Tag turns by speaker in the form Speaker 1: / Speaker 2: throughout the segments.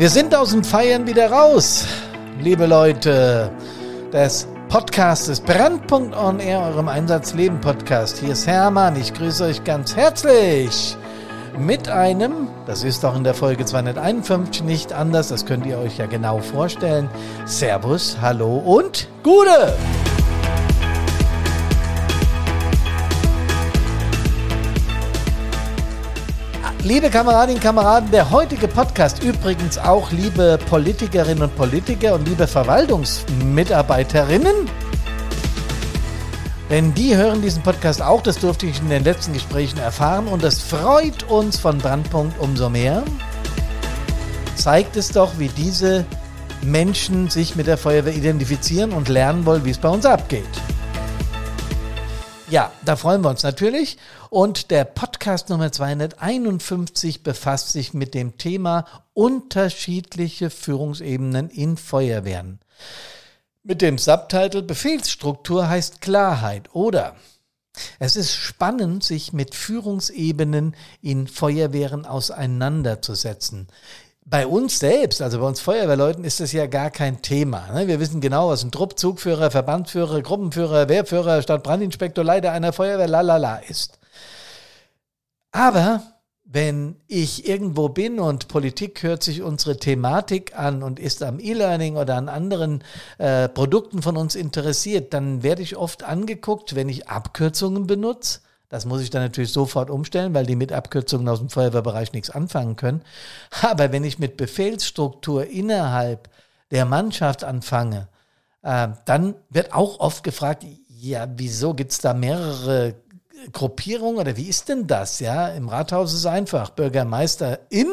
Speaker 1: Wir sind aus dem Feiern wieder raus, liebe Leute des Podcastes Brandpunkt on Air, eurem Einsatzleben Podcast. Hier ist Hermann, ich grüße euch ganz herzlich mit einem, das ist doch in der Folge 251 nicht anders, das könnt ihr euch ja genau vorstellen. Servus, hallo und Gute! Liebe Kameradinnen und Kameraden, der heutige Podcast, übrigens auch liebe Politikerinnen und Politiker und liebe Verwaltungsmitarbeiterinnen, denn die hören diesen Podcast auch, das durfte ich in den letzten Gesprächen erfahren und das freut uns von Brandpunkt umso mehr. Zeigt es doch, wie diese Menschen sich mit der Feuerwehr identifizieren und lernen wollen, wie es bei uns abgeht. Ja, da freuen wir uns natürlich. Und der Podcast Nummer 251 befasst sich mit dem Thema unterschiedliche Führungsebenen in Feuerwehren. Mit dem Subtitle Befehlsstruktur heißt Klarheit oder es ist spannend, sich mit Führungsebenen in Feuerwehren auseinanderzusetzen bei uns selbst, also bei uns Feuerwehrleuten, ist das ja gar kein Thema. Ne? Wir wissen genau, was ein Trupp, Zugführer, Verbandsführer, Gruppenführer, Wehrführer, Stadtbrandinspektor, Leiter einer Feuerwehr, lalala ist. Aber wenn ich irgendwo bin und Politik hört sich unsere Thematik an und ist am E-Learning oder an anderen äh, Produkten von uns interessiert, dann werde ich oft angeguckt, wenn ich Abkürzungen benutze das muss ich dann natürlich sofort umstellen, weil die mit Abkürzungen aus dem Feuerwehrbereich nichts anfangen können. Aber wenn ich mit Befehlsstruktur innerhalb der Mannschaft anfange, äh, dann wird auch oft gefragt, ja, wieso gibt es da mehrere Gruppierungen oder wie ist denn das? Ja, im Rathaus ist es einfach, Bürgermeister in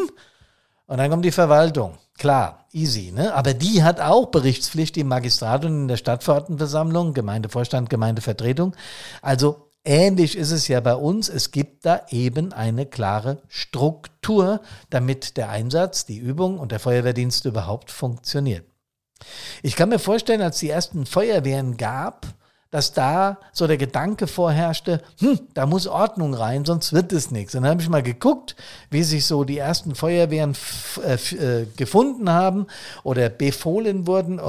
Speaker 1: und dann kommt die Verwaltung. Klar, easy, ne? Aber die hat auch Berichtspflicht im Magistrat und in der Stadtverordnetenversammlung, Gemeindevorstand, Gemeindevertretung. Also Ähnlich ist es ja bei uns. Es gibt da eben eine klare Struktur, damit der Einsatz, die Übung und der Feuerwehrdienst überhaupt funktioniert. Ich kann mir vorstellen, als die ersten Feuerwehren gab, dass da so der Gedanke vorherrschte, hm, da muss Ordnung rein, sonst wird es nichts. Und dann habe ich mal geguckt, wie sich so die ersten Feuerwehren äh, äh, gefunden haben oder befohlen wurden.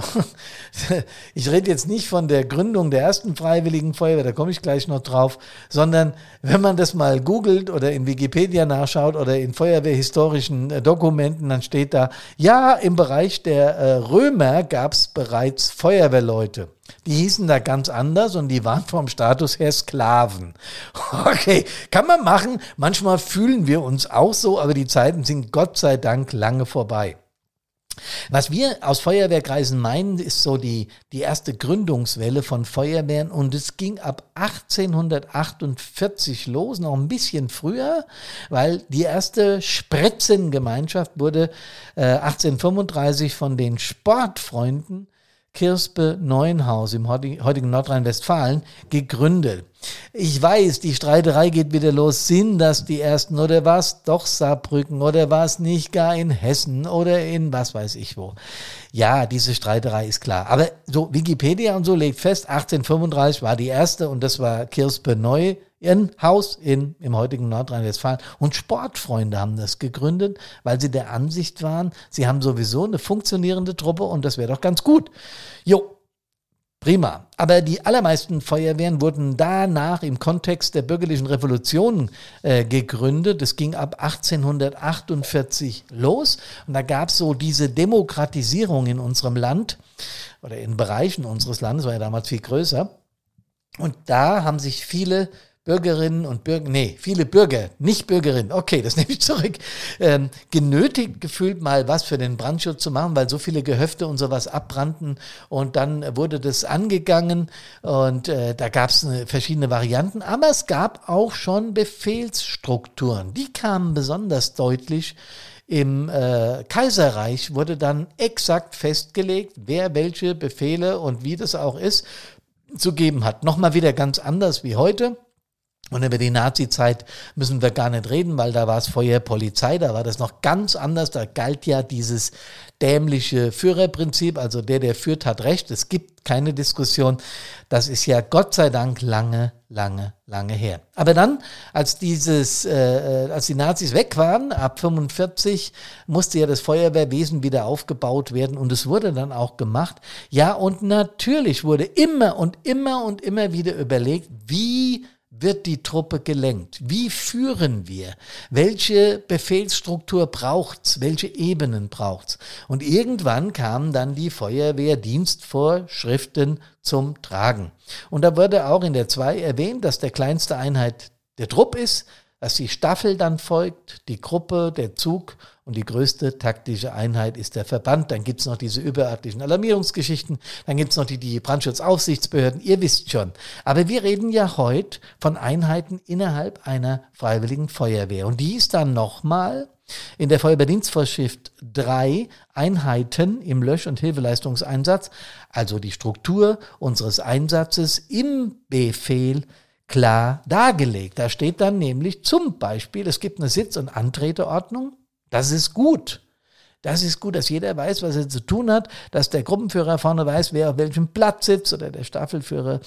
Speaker 1: ich rede jetzt nicht von der Gründung der ersten Freiwilligen Feuerwehr, da komme ich gleich noch drauf, sondern wenn man das mal googelt oder in Wikipedia nachschaut oder in feuerwehrhistorischen äh, Dokumenten, dann steht da, ja, im Bereich der äh, Römer gab es bereits Feuerwehrleute. Die hießen da ganz anders und die waren vom Status her Sklaven. Okay, kann man machen. Manchmal fühlen wir uns auch so, aber die Zeiten sind Gott sei Dank lange vorbei. Was wir aus Feuerwehrkreisen meinen, ist so die, die erste Gründungswelle von Feuerwehren und es ging ab 1848 los, noch ein bisschen früher, weil die erste Spritzengemeinschaft wurde äh, 1835 von den Sportfreunden Kirspe Neuenhaus im heutigen Nordrhein-Westfalen gegründet. Ich weiß, die Streiterei geht wieder los. Sind das die ersten oder war es doch Saarbrücken oder war es nicht gar in Hessen oder in was weiß ich wo? Ja, diese Streiterei ist klar. Aber so Wikipedia und so legt fest, 1835 war die erste und das war Kirspe Neu Ihren Haus in, im heutigen Nordrhein-Westfalen. Und Sportfreunde haben das gegründet, weil sie der Ansicht waren, sie haben sowieso eine funktionierende Truppe und das wäre doch ganz gut. Jo, Prima. Aber die allermeisten Feuerwehren wurden danach im Kontext der bürgerlichen Revolution äh, gegründet. Es ging ab 1848 los und da gab es so diese Demokratisierung in unserem Land oder in Bereichen unseres Landes, war ja damals viel größer. Und da haben sich viele Bürgerinnen und Bürger, nee, viele Bürger, nicht Bürgerinnen, okay, das nehme ich zurück, ähm, genötigt gefühlt mal was für den Brandschutz zu machen, weil so viele Gehöfte und sowas abbrannten und dann wurde das angegangen und äh, da gab es verschiedene Varianten, aber es gab auch schon Befehlsstrukturen, die kamen besonders deutlich im äh, Kaiserreich wurde dann exakt festgelegt, wer welche Befehle und wie das auch ist, zu geben hat. Nochmal wieder ganz anders wie heute. Und über die Nazi-Zeit müssen wir gar nicht reden, weil da war es Feuer, Polizei, da war das noch ganz anders. Da galt ja dieses dämliche Führerprinzip, also der, der führt, hat recht. Es gibt keine Diskussion. Das ist ja Gott sei Dank lange, lange, lange her. Aber dann, als dieses, äh, äh als die Nazis weg waren, ab 45, musste ja das Feuerwehrwesen wieder aufgebaut werden und es wurde dann auch gemacht. Ja, und natürlich wurde immer und immer und immer wieder überlegt, wie wird die Truppe gelenkt? Wie führen wir? Welche Befehlsstruktur braucht's? Welche Ebenen braucht's? Und irgendwann kamen dann die Feuerwehrdienstvorschriften zum Tragen. Und da wurde auch in der 2 erwähnt, dass der kleinste Einheit der Trupp ist, dass die Staffel dann folgt, die Gruppe, der Zug und die größte taktische Einheit ist der Verband. Dann gibt's noch diese überörtlichen Alarmierungsgeschichten, dann gibt's noch die, die Brandschutzaufsichtsbehörden, ihr wisst schon. Aber wir reden ja heute von Einheiten innerhalb einer freiwilligen Feuerwehr. Und die ist dann nochmal in der Feuerwehrdienstvorschrift drei Einheiten im Lösch- und Hilfeleistungseinsatz, also die Struktur unseres Einsatzes im Befehl klar dargelegt. Da steht dann nämlich zum Beispiel, es gibt eine Sitz- und Antreteordnung. Das ist gut. Das ist gut, dass jeder weiß, was er zu tun hat, dass der Gruppenführer vorne weiß, wer auf welchem Platz sitzt oder der Staffelführer.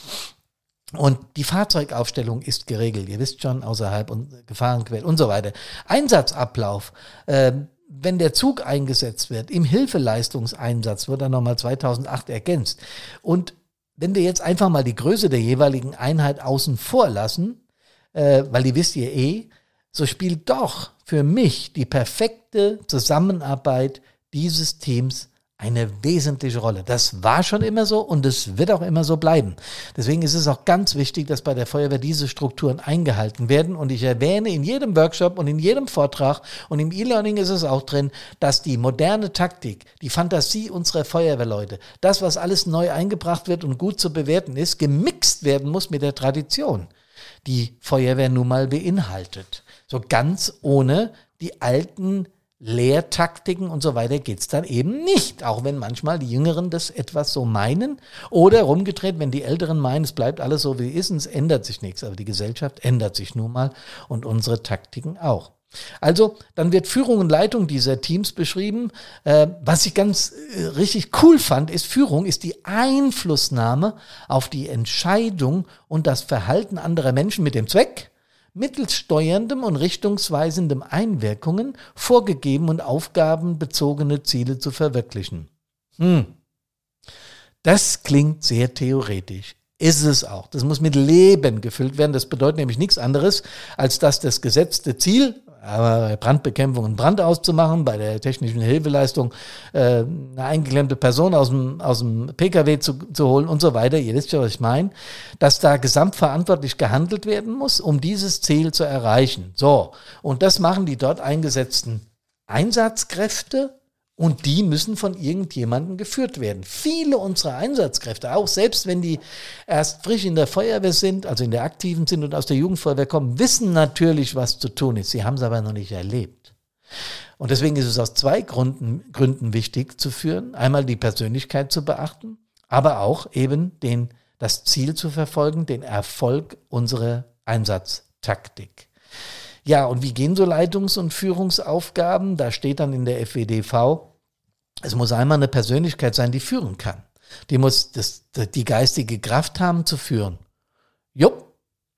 Speaker 1: Und die Fahrzeugaufstellung ist geregelt. Ihr wisst schon, außerhalb und Gefahrenquellen und so weiter. Einsatzablauf. Äh, wenn der Zug eingesetzt wird, im Hilfeleistungseinsatz wird er nochmal 2008 ergänzt. Und wenn wir jetzt einfach mal die Größe der jeweiligen Einheit außen vor lassen, äh, weil die wisst ihr eh, so spielt doch für mich die perfekte Zusammenarbeit dieses Teams eine wesentliche Rolle. Das war schon immer so und es wird auch immer so bleiben. Deswegen ist es auch ganz wichtig, dass bei der Feuerwehr diese Strukturen eingehalten werden. Und ich erwähne in jedem Workshop und in jedem Vortrag und im E-Learning ist es auch drin, dass die moderne Taktik, die Fantasie unserer Feuerwehrleute, das, was alles neu eingebracht wird und gut zu bewerten ist, gemixt werden muss mit der Tradition, die Feuerwehr nun mal beinhaltet. So ganz ohne die alten Lehrtaktiken und so weiter geht's dann eben nicht. Auch wenn manchmal die Jüngeren das etwas so meinen. Oder rumgedreht, wenn die Älteren meinen, es bleibt alles so wie es ist und es ändert sich nichts. Aber die Gesellschaft ändert sich nun mal und unsere Taktiken auch. Also, dann wird Führung und Leitung dieser Teams beschrieben. Äh, was ich ganz äh, richtig cool fand, ist Führung ist die Einflussnahme auf die Entscheidung und das Verhalten anderer Menschen mit dem Zweck, mittels steuerndem und richtungsweisendem Einwirkungen vorgegeben und aufgabenbezogene Ziele zu verwirklichen. Hm. Das klingt sehr theoretisch. Ist es auch. Das muss mit Leben gefüllt werden. Das bedeutet nämlich nichts anderes, als dass das gesetzte Ziel, Brandbekämpfung und Brand auszumachen, bei der technischen Hilfeleistung äh, eine eingeklemmte Person aus dem, aus dem Pkw zu, zu holen und so weiter. Ihr wisst ja, was ich meine. Dass da gesamtverantwortlich gehandelt werden muss, um dieses Ziel zu erreichen. So, und das machen die dort eingesetzten Einsatzkräfte und die müssen von irgendjemandem geführt werden. Viele unserer Einsatzkräfte, auch selbst wenn die erst frisch in der Feuerwehr sind, also in der aktiven sind und aus der Jugendfeuerwehr kommen, wissen natürlich, was zu tun ist. Sie haben es aber noch nicht erlebt. Und deswegen ist es aus zwei Gründen, Gründen wichtig zu führen. Einmal die Persönlichkeit zu beachten, aber auch eben den, das Ziel zu verfolgen, den Erfolg unserer Einsatztaktik. Ja, und wie gehen so Leitungs- und Führungsaufgaben? Da steht dann in der FWDV, es muss einmal eine Persönlichkeit sein, die führen kann. Die muss das, die geistige Kraft haben zu führen. Jupp.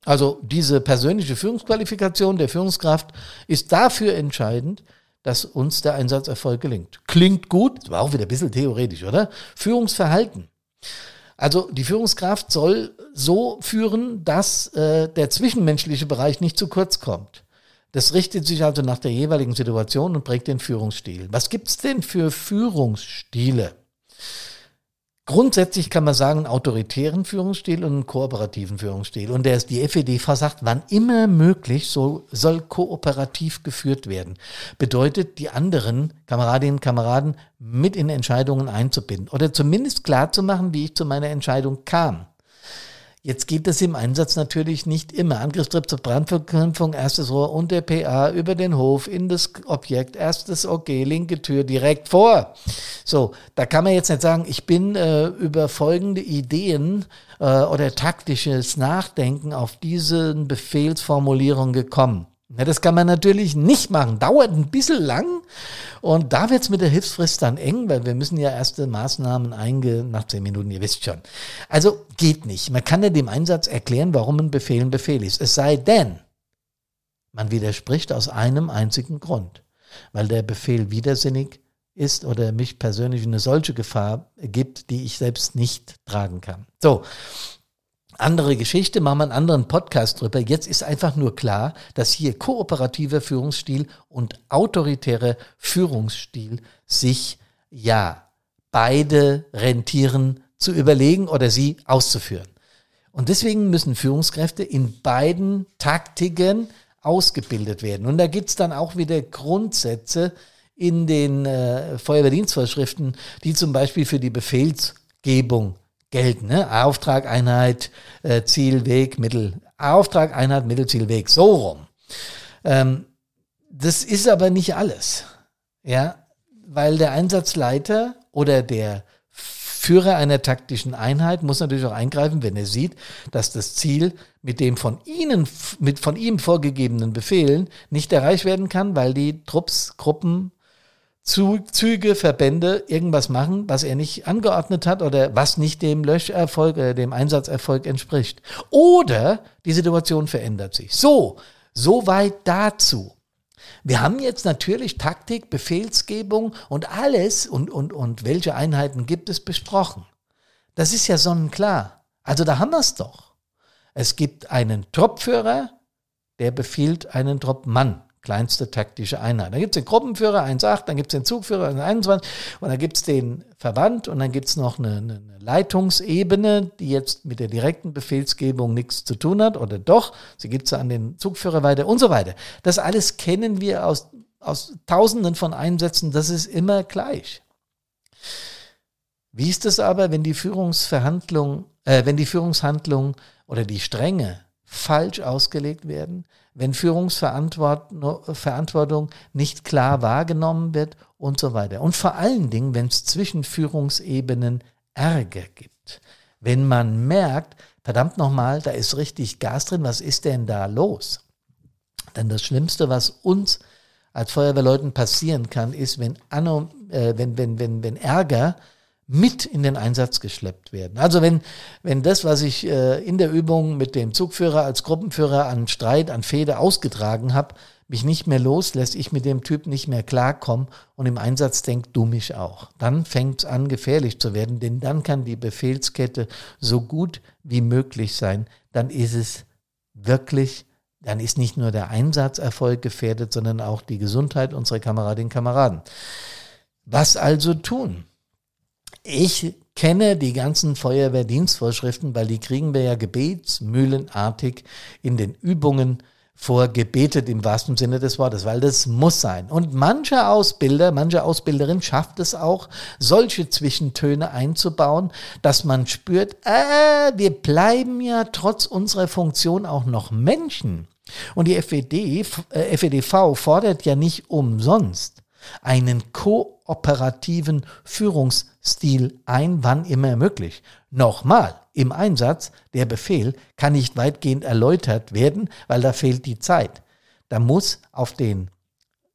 Speaker 1: Also diese persönliche Führungsqualifikation der Führungskraft ist dafür entscheidend, dass uns der Einsatzerfolg gelingt. Klingt gut, das war auch wieder ein bisschen theoretisch, oder? Führungsverhalten. Also die Führungskraft soll so führen, dass äh, der zwischenmenschliche Bereich nicht zu kurz kommt. Das richtet sich also nach der jeweiligen Situation und prägt den Führungsstil. Was gibt's denn für Führungsstile? Grundsätzlich kann man sagen, einen autoritären Führungsstil und einen kooperativen Führungsstil. Und der ist die FEDV sagt, wann immer möglich so, soll kooperativ geführt werden. Bedeutet, die anderen Kameradinnen und Kameraden mit in Entscheidungen einzubinden oder zumindest klar zu machen, wie ich zu meiner Entscheidung kam. Jetzt geht es im Einsatz natürlich nicht immer. Angriffstrip zur Brandbekämpfung, erstes Rohr und der PA über den Hof in das Objekt, erstes OG, linke Tür direkt vor. So, da kann man jetzt nicht sagen, ich bin äh, über folgende Ideen äh, oder taktisches Nachdenken auf diese Befehlsformulierung gekommen. Ja, das kann man natürlich nicht machen. Dauert ein bisschen lang. Und da wird es mit der Hilfsfrist dann eng, weil wir müssen ja erste Maßnahmen eingehen nach zehn Minuten, ihr wisst schon. Also geht nicht. Man kann ja dem Einsatz erklären, warum ein Befehl ein Befehl ist. Es sei denn, man widerspricht aus einem einzigen Grund. Weil der Befehl widersinnig ist oder mich persönlich eine solche Gefahr gibt, die ich selbst nicht tragen kann. So, andere Geschichte, machen wir einen anderen Podcast drüber. Jetzt ist einfach nur klar, dass hier kooperativer Führungsstil und autoritärer Führungsstil sich ja beide rentieren zu überlegen oder sie auszuführen. Und deswegen müssen Führungskräfte in beiden Taktiken ausgebildet werden. Und da gibt's dann auch wieder Grundsätze in den äh, Feuerwehrdienstvorschriften, die zum Beispiel für die Befehlsgebung gelten. Ne? Auftrag, Einheit, äh, Ziel, Weg, Mittel. Auftrag, Einheit, Mittel, Ziel, Weg. So rum. Ähm, das ist aber nicht alles. Ja, weil der Einsatzleiter oder der Führer einer taktischen Einheit muss natürlich auch eingreifen, wenn er sieht, dass das Ziel mit dem von ihnen, mit von ihm vorgegebenen Befehlen nicht erreicht werden kann, weil die Trupps, Gruppen, Züge, Verbände irgendwas machen, was er nicht angeordnet hat oder was nicht dem Löscherfolg oder dem Einsatzerfolg entspricht. Oder die Situation verändert sich. So, soweit dazu. Wir haben jetzt natürlich Taktik, Befehlsgebung und alles und, und, und welche Einheiten gibt es besprochen. Das ist ja sonnenklar. Also da haben wir es doch. Es gibt einen Truppführer, der befiehlt einen Truppmann kleinste taktische Einheit. Da gibt es den Gruppenführer 1.8, dann gibt es den Zugführer 1.21 und dann gibt es den Verband und dann gibt es noch eine, eine, Leitungsebene, die jetzt mit der direkten Befehlsgebung nichts zu tun hat oder doch, sie gibt es an den Zugführer weiter und so weiter. Das alles kennen wir aus, aus Tausenden von Einsätzen, das ist immer gleich. Wie ist es aber, wenn die Führungsverhandlung, äh, wenn die Führungshandlung oder die Stränge falsch ausgelegt werden, wenn Führungsverantwortung nicht klar wahrgenommen wird und so weiter. Und vor allen Dingen, wenn es zwischen Führungsebenen Ärger gibt. Wenn man merkt, verdammt nochmal, da ist richtig Gas drin, was ist denn da los? Denn das Schlimmste, was uns als Feuerwehrleuten passieren kann, ist, wenn, Anno, äh, wenn, wenn, wenn, wenn Ärger mit in den Einsatz geschleppt werden. Also wenn, wenn das, was ich äh, in der Übung mit dem Zugführer als Gruppenführer an Streit, an Fehde ausgetragen habe, mich nicht mehr loslässt, ich mit dem Typ nicht mehr klarkomme und im Einsatz denkt, du mich auch. Dann fängt es an, gefährlich zu werden, denn dann kann die Befehlskette so gut wie möglich sein. Dann ist es wirklich, dann ist nicht nur der Einsatzerfolg gefährdet, sondern auch die Gesundheit unserer Kameradinnen und Kameraden. Was also tun? Ich kenne die ganzen Feuerwehrdienstvorschriften, weil die kriegen wir ja gebetsmühlenartig in den Übungen vorgebetet im wahrsten Sinne des Wortes, weil das muss sein. Und mancher Ausbilder, manche Ausbilderin schafft es auch, solche Zwischentöne einzubauen, dass man spürt, äh, wir bleiben ja trotz unserer Funktion auch noch Menschen. Und die FED, äh, FEDV fordert ja nicht umsonst einen kooperativen Führungsstil ein, wann immer möglich. Nochmal, im Einsatz, der Befehl kann nicht weitgehend erläutert werden, weil da fehlt die Zeit. Da muss auf den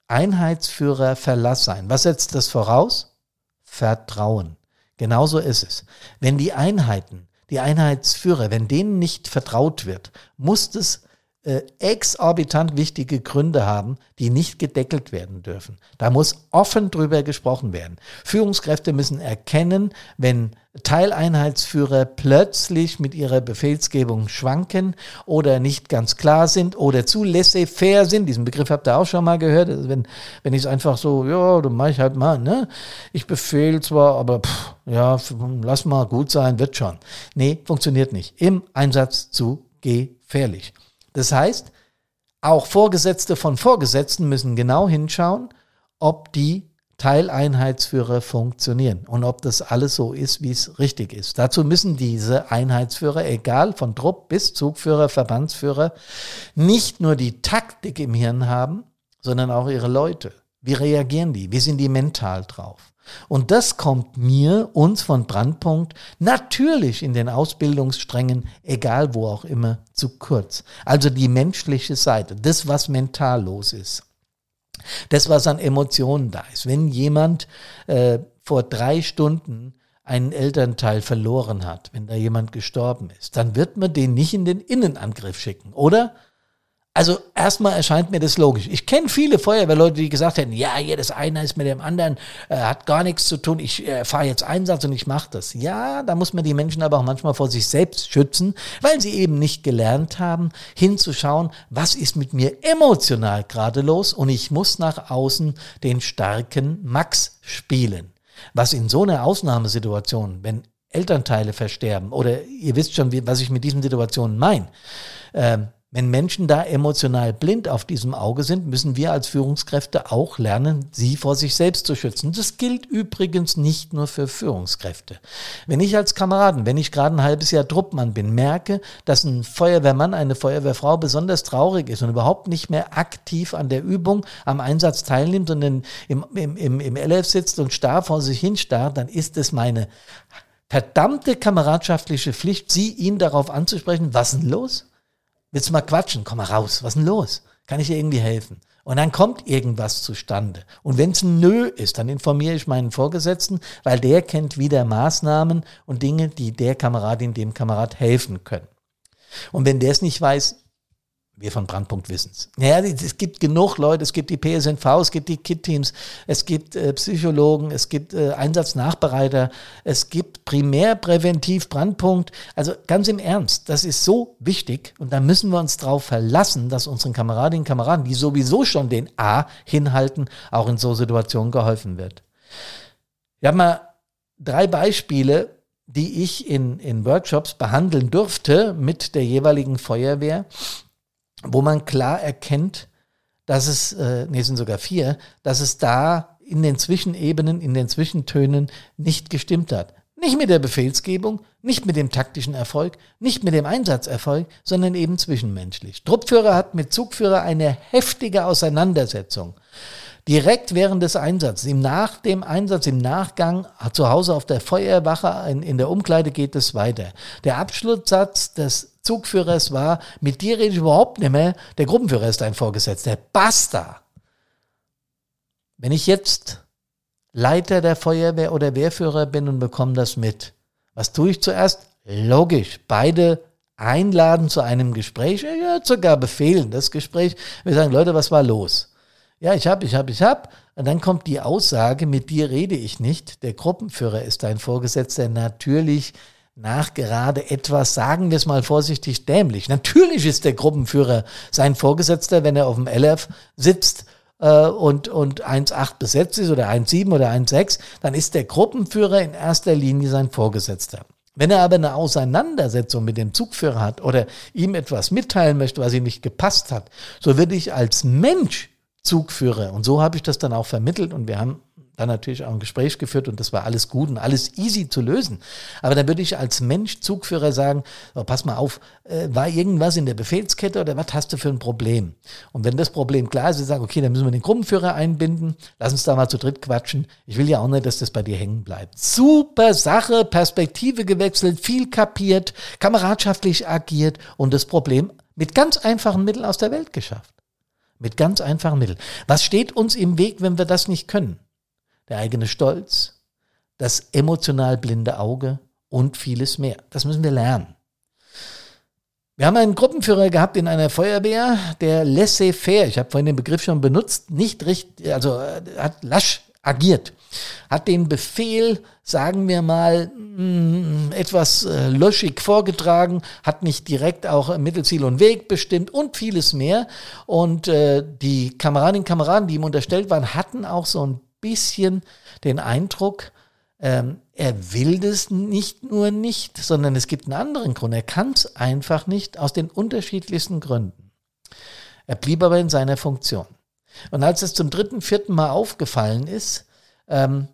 Speaker 1: Einheitsführer Verlass sein. Was setzt das voraus? Vertrauen. Genauso ist es. Wenn die Einheiten, die Einheitsführer, wenn denen nicht vertraut wird, muss es äh, exorbitant wichtige Gründe haben, die nicht gedeckelt werden dürfen. Da muss offen drüber gesprochen werden. Führungskräfte müssen erkennen, wenn Teileinheitsführer plötzlich mit ihrer Befehlsgebung schwanken oder nicht ganz klar sind oder zu laissez-faire sind. Diesen Begriff habt ihr auch schon mal gehört. Also wenn, wenn ich es einfach so, ja, dann mache ich halt mal, ne? Ich befehle zwar, aber pff, ja, lass mal gut sein, wird schon. Nee, funktioniert nicht. Im Einsatz zu gefährlich. Das heißt, auch Vorgesetzte von Vorgesetzten müssen genau hinschauen, ob die Teileinheitsführer funktionieren und ob das alles so ist, wie es richtig ist. Dazu müssen diese Einheitsführer, egal von Trupp bis Zugführer, Verbandsführer, nicht nur die Taktik im Hirn haben, sondern auch ihre Leute. Wie reagieren die? Wie sind die mental drauf? Und das kommt mir, uns von Brandpunkt, natürlich in den Ausbildungssträngen, egal wo auch immer, zu kurz. Also die menschliche Seite, das, was mental los ist. Das, was an Emotionen da ist. Wenn jemand äh, vor drei Stunden einen Elternteil verloren hat, wenn da jemand gestorben ist, dann wird man den nicht in den Innenangriff schicken, oder? Also erstmal erscheint mir das logisch. Ich kenne viele Feuerwehrleute, die gesagt hätten, ja, das eine ist mit dem anderen, äh, hat gar nichts zu tun, ich äh, fahre jetzt Einsatz und ich mache das. Ja, da muss man die Menschen aber auch manchmal vor sich selbst schützen, weil sie eben nicht gelernt haben, hinzuschauen, was ist mit mir emotional gerade los und ich muss nach außen den starken Max spielen. Was in so einer Ausnahmesituation, wenn Elternteile versterben, oder ihr wisst schon, wie, was ich mit diesen Situationen meine, ähm, wenn Menschen da emotional blind auf diesem Auge sind, müssen wir als Führungskräfte auch lernen, sie vor sich selbst zu schützen. Das gilt übrigens nicht nur für Führungskräfte. Wenn ich als Kameraden, wenn ich gerade ein halbes Jahr Truppmann bin, merke, dass ein Feuerwehrmann, eine Feuerwehrfrau besonders traurig ist und überhaupt nicht mehr aktiv an der Übung, am Einsatz teilnimmt, sondern im, im, im, im LF sitzt und starr vor sich hin starrt, dann ist es meine verdammte kameradschaftliche Pflicht, sie ihn darauf anzusprechen, was denn los? Willst du mal quatschen? Komm mal raus. Was ist denn los? Kann ich dir irgendwie helfen? Und dann kommt irgendwas zustande. Und wenn es ein Nö ist, dann informiere ich meinen Vorgesetzten, weil der kennt wieder Maßnahmen und Dinge, die der Kameradin, dem Kamerad helfen können. Und wenn der es nicht weiß, wir von Brandpunkt wissen es. Naja, es gibt genug Leute, es gibt die PSNV, es gibt die KIT-Teams, es gibt äh, Psychologen, es gibt äh, Einsatznachbereiter, es gibt Primärpräventiv Brandpunkt. Also ganz im Ernst, das ist so wichtig und da müssen wir uns darauf verlassen, dass unseren Kameradinnen und Kameraden, die sowieso schon den A hinhalten, auch in so Situationen geholfen wird. Wir haben mal drei Beispiele, die ich in, in Workshops behandeln durfte mit der jeweiligen Feuerwehr wo man klar erkennt, dass es, äh, nee, sind sogar vier, dass es da in den Zwischenebenen, in den Zwischentönen nicht gestimmt hat. Nicht mit der Befehlsgebung, nicht mit dem taktischen Erfolg, nicht mit dem Einsatzerfolg, sondern eben zwischenmenschlich. Truppführer hat mit Zugführer eine heftige Auseinandersetzung direkt während des Einsatzes, im nach dem Einsatz, im Nachgang, zu Hause auf der Feuerwache, in, in der Umkleide geht es weiter. Der Abschlusssatz des Zugführers war, mit dir rede ich überhaupt nicht mehr, der Gruppenführer ist dein Vorgesetzter. Basta! Wenn ich jetzt Leiter der Feuerwehr oder Wehrführer bin und bekomme das mit, was tue ich zuerst? Logisch, beide einladen zu einem Gespräch, ja, sogar befehlen das Gespräch. Wir sagen, Leute, was war los? Ja, ich hab, ich hab, ich hab. Und dann kommt die Aussage, mit dir rede ich nicht. Der Gruppenführer ist dein Vorgesetzter. Natürlich nachgerade etwas, sagen wir es mal vorsichtig, dämlich. Natürlich ist der Gruppenführer sein Vorgesetzter, wenn er auf dem LF sitzt äh, und, und 1,8 besetzt ist oder 1,7 oder 1,6, dann ist der Gruppenführer in erster Linie sein Vorgesetzter. Wenn er aber eine Auseinandersetzung mit dem Zugführer hat oder ihm etwas mitteilen möchte, was ihm nicht gepasst hat, so würde ich als Mensch Zugführer. Und so habe ich das dann auch vermittelt und wir haben dann natürlich auch ein Gespräch geführt und das war alles gut und alles easy zu lösen. Aber dann würde ich als Mensch, Zugführer sagen, oh, pass mal auf, äh, war irgendwas in der Befehlskette oder was hast du für ein Problem? Und wenn das Problem klar ist, ich sage, okay, dann müssen wir den Gruppenführer einbinden, lass uns da mal zu dritt quatschen. Ich will ja auch nicht, dass das bei dir hängen bleibt. Super Sache, Perspektive gewechselt, viel kapiert, kameradschaftlich agiert und das Problem mit ganz einfachen Mitteln aus der Welt geschafft. Mit ganz einfachen Mitteln. Was steht uns im Weg, wenn wir das nicht können? Der eigene Stolz, das emotional blinde Auge und vieles mehr. Das müssen wir lernen. Wir haben einen Gruppenführer gehabt in einer Feuerwehr, der laissez-faire, ich habe vorhin den Begriff schon benutzt, nicht richtig, also äh, hat lasch agiert, hat den Befehl, sagen wir mal, mm, etwas äh, löschig vorgetragen, hat nicht direkt auch Mittelziel und Weg bestimmt und vieles mehr. Und äh, die Kameradinnen und Kameraden, die ihm unterstellt waren, hatten auch so ein bisschen den Eindruck, ähm, er will das nicht nur nicht, sondern es gibt einen anderen Grund. Er kann es einfach nicht aus den unterschiedlichsten Gründen. Er blieb aber in seiner Funktion. Und als es zum dritten, vierten Mal aufgefallen ist, ähm,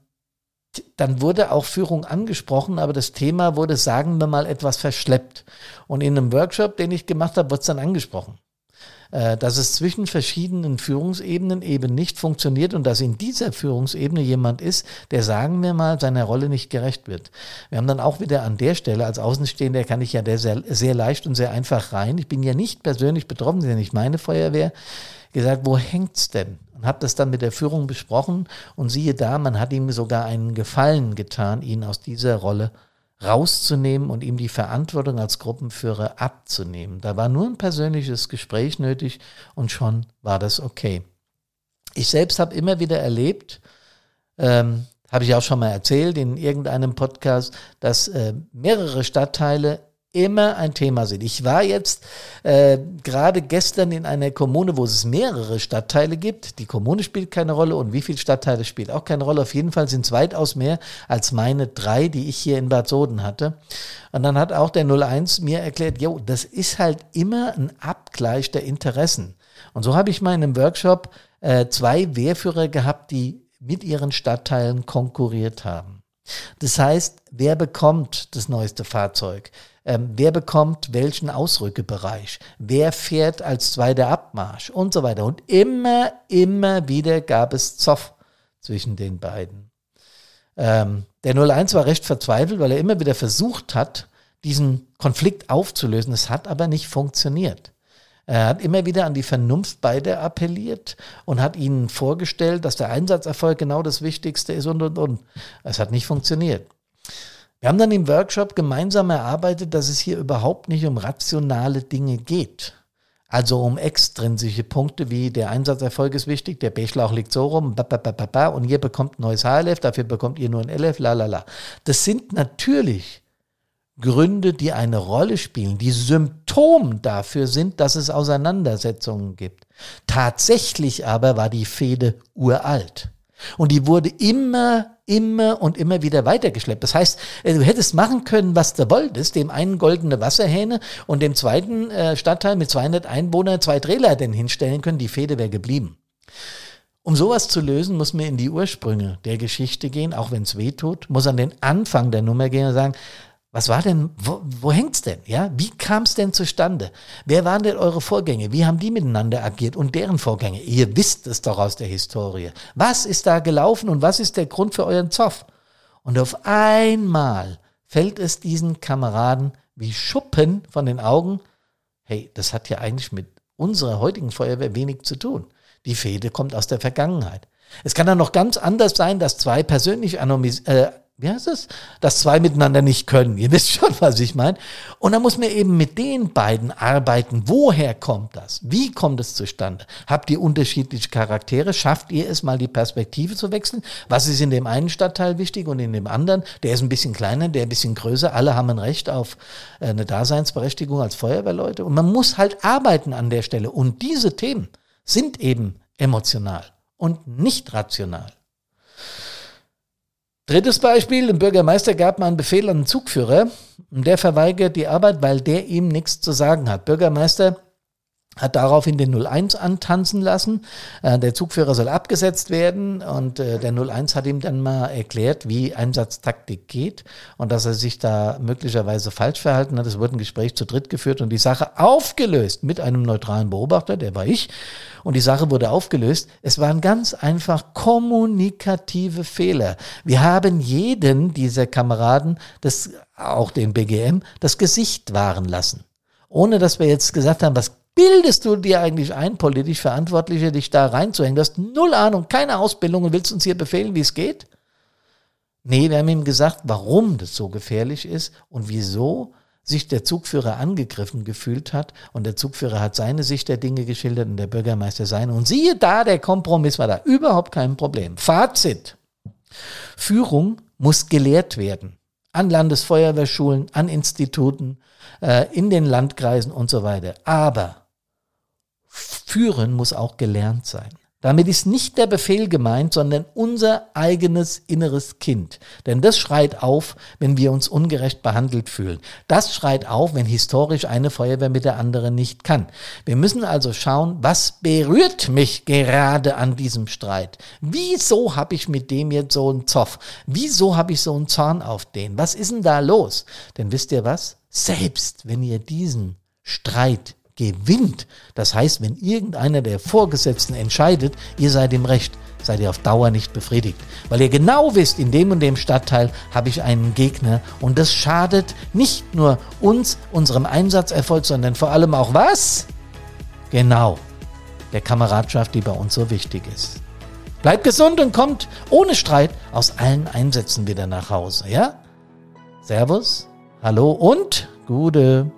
Speaker 1: dann wurde auch Führung angesprochen, aber das Thema wurde, sagen wir mal, etwas verschleppt. Und in einem Workshop, den ich gemacht habe, wurde es dann angesprochen. Äh, dass es zwischen verschiedenen Führungsebenen eben nicht funktioniert und dass in dieser Führungsebene jemand ist, der, sagen wir mal, seiner Rolle nicht gerecht wird. Wir haben dann auch wieder an der Stelle, als Außenstehender kann ich ja sehr, sehr leicht und sehr einfach rein. Ich bin ja nicht persönlich betroffen, das ist ja nicht meine Feuerwehr gesagt, wo hängt's denn? Und habe das dann mit der Führung besprochen und siehe da, man hat ihm sogar einen Gefallen getan, ihn aus dieser Rolle rauszunehmen und ihm die Verantwortung als Gruppenführer abzunehmen. Da war nur ein persönliches Gespräch nötig und schon war das okay. Ich selbst habe immer wieder erlebt, ähm, habe ich auch schon mal erzählt in irgendeinem Podcast, dass äh, mehrere Stadtteile immer ein Thema sind. Ich war jetzt äh, gerade gestern in einer Kommune, wo es mehrere Stadtteile gibt. Die Kommune spielt keine Rolle und wie viele Stadtteile spielt auch keine Rolle. Auf jeden Fall sind es weitaus mehr als meine drei, die ich hier in Bad Soden hatte. Und dann hat auch der 01 mir erklärt, jo, das ist halt immer ein Abgleich der Interessen. Und so habe ich mal in einem Workshop äh, zwei Wehrführer gehabt, die mit ihren Stadtteilen konkurriert haben. Das heißt, wer bekommt das neueste Fahrzeug? Ähm, wer bekommt welchen Ausrückebereich, wer fährt als zweiter Abmarsch und so weiter. Und immer, immer wieder gab es Zoff zwischen den beiden. Ähm, der 01 war recht verzweifelt, weil er immer wieder versucht hat, diesen Konflikt aufzulösen. Es hat aber nicht funktioniert. Er hat immer wieder an die Vernunft beider appelliert und hat ihnen vorgestellt, dass der Einsatzerfolg genau das Wichtigste ist und, und, und. Es hat nicht funktioniert. Wir haben dann im Workshop gemeinsam erarbeitet, dass es hier überhaupt nicht um rationale Dinge geht. Also um extrinsische Punkte wie der Einsatzerfolg ist wichtig, der B-Schlauch liegt so rum, und ihr bekommt ein neues HLF, dafür bekommt ihr nur ein LF, la la la. Das sind natürlich Gründe, die eine Rolle spielen, die Symptom dafür sind, dass es Auseinandersetzungen gibt. Tatsächlich aber war die Fehde uralt. Und die wurde immer, immer und immer wieder weitergeschleppt. Das heißt, äh, du hättest machen können, was du wolltest, dem einen goldene Wasserhähne und dem zweiten äh, Stadtteil mit 200 Einwohnern zwei Drehleitern hinstellen können, die Fehde wäre geblieben. Um sowas zu lösen, muss man in die Ursprünge der Geschichte gehen, auch wenn es weh tut, muss an den Anfang der Nummer gehen und sagen, was war denn, wo, wo hängt's denn? Ja, wie kam es denn zustande? Wer waren denn eure Vorgänge? Wie haben die miteinander agiert und deren Vorgänge? Ihr wisst es doch aus der Historie. Was ist da gelaufen und was ist der Grund für euren Zoff? Und auf einmal fällt es diesen Kameraden wie Schuppen von den Augen. Hey, das hat ja eigentlich mit unserer heutigen Feuerwehr wenig zu tun. Die Fehde kommt aus der Vergangenheit. Es kann dann noch ganz anders sein, dass zwei persönlich äh, wie heißt es, dass zwei miteinander nicht können. Ihr wisst schon, was ich meine. Und dann muss man eben mit den beiden arbeiten. Woher kommt das? Wie kommt es zustande? Habt ihr unterschiedliche Charaktere? Schafft ihr es mal die Perspektive zu wechseln? Was ist in dem einen Stadtteil wichtig und in dem anderen? Der ist ein bisschen kleiner, der ein bisschen größer. Alle haben ein Recht auf äh, eine Daseinsberechtigung als Feuerwehrleute. Und man muss halt arbeiten an der Stelle. Und diese Themen sind eben emotional und nicht rational. Drittes Beispiel, ein Bürgermeister gab mal einen Befehl an den Zugführer und der verweigert die Arbeit, weil der ihm nichts zu sagen hat. Bürgermeister hat daraufhin den 01 antanzen lassen. Äh, der Zugführer soll abgesetzt werden und äh, der 01 hat ihm dann mal erklärt, wie Einsatztaktik geht und dass er sich da möglicherweise falsch verhalten hat. Es wurde ein Gespräch zu dritt geführt und die Sache aufgelöst mit einem neutralen Beobachter, der war ich. Und die Sache wurde aufgelöst. Es waren ganz einfach kommunikative Fehler. Wir haben jeden dieser Kameraden, das, auch den BGM, das Gesicht wahren lassen ohne dass wir jetzt gesagt haben, was bildest du dir eigentlich ein, politisch Verantwortliche, dich da reinzuhängen? Du hast null Ahnung, keine Ausbildung und willst uns hier befehlen, wie es geht? Nee, wir haben ihm gesagt, warum das so gefährlich ist und wieso sich der Zugführer angegriffen gefühlt hat und der Zugführer hat seine Sicht der Dinge geschildert und der Bürgermeister seine. Und siehe da, der Kompromiss war da. Überhaupt kein Problem. Fazit. Führung muss gelehrt werden. An Landesfeuerwehrschulen, an Instituten, äh, in den Landkreisen und so weiter. Aber Führen muss auch gelernt sein. Damit ist nicht der Befehl gemeint, sondern unser eigenes inneres Kind. Denn das schreit auf, wenn wir uns ungerecht behandelt fühlen. Das schreit auf, wenn historisch eine Feuerwehr mit der anderen nicht kann. Wir müssen also schauen, was berührt mich gerade an diesem Streit? Wieso habe ich mit dem jetzt so einen Zoff? Wieso habe ich so einen Zorn auf den? Was ist denn da los? Denn wisst ihr was? Selbst wenn ihr diesen Streit gewinnt. Das heißt, wenn irgendeiner der Vorgesetzten entscheidet, ihr seid im Recht, seid ihr auf Dauer nicht befriedigt. Weil ihr genau wisst, in dem und dem Stadtteil habe ich einen Gegner und das schadet nicht nur uns, unserem Einsatzerfolg, sondern vor allem auch was? Genau, der Kameradschaft, die bei uns so wichtig ist. Bleibt gesund und kommt ohne Streit aus allen Einsätzen wieder nach Hause, ja? Servus, hallo und gute.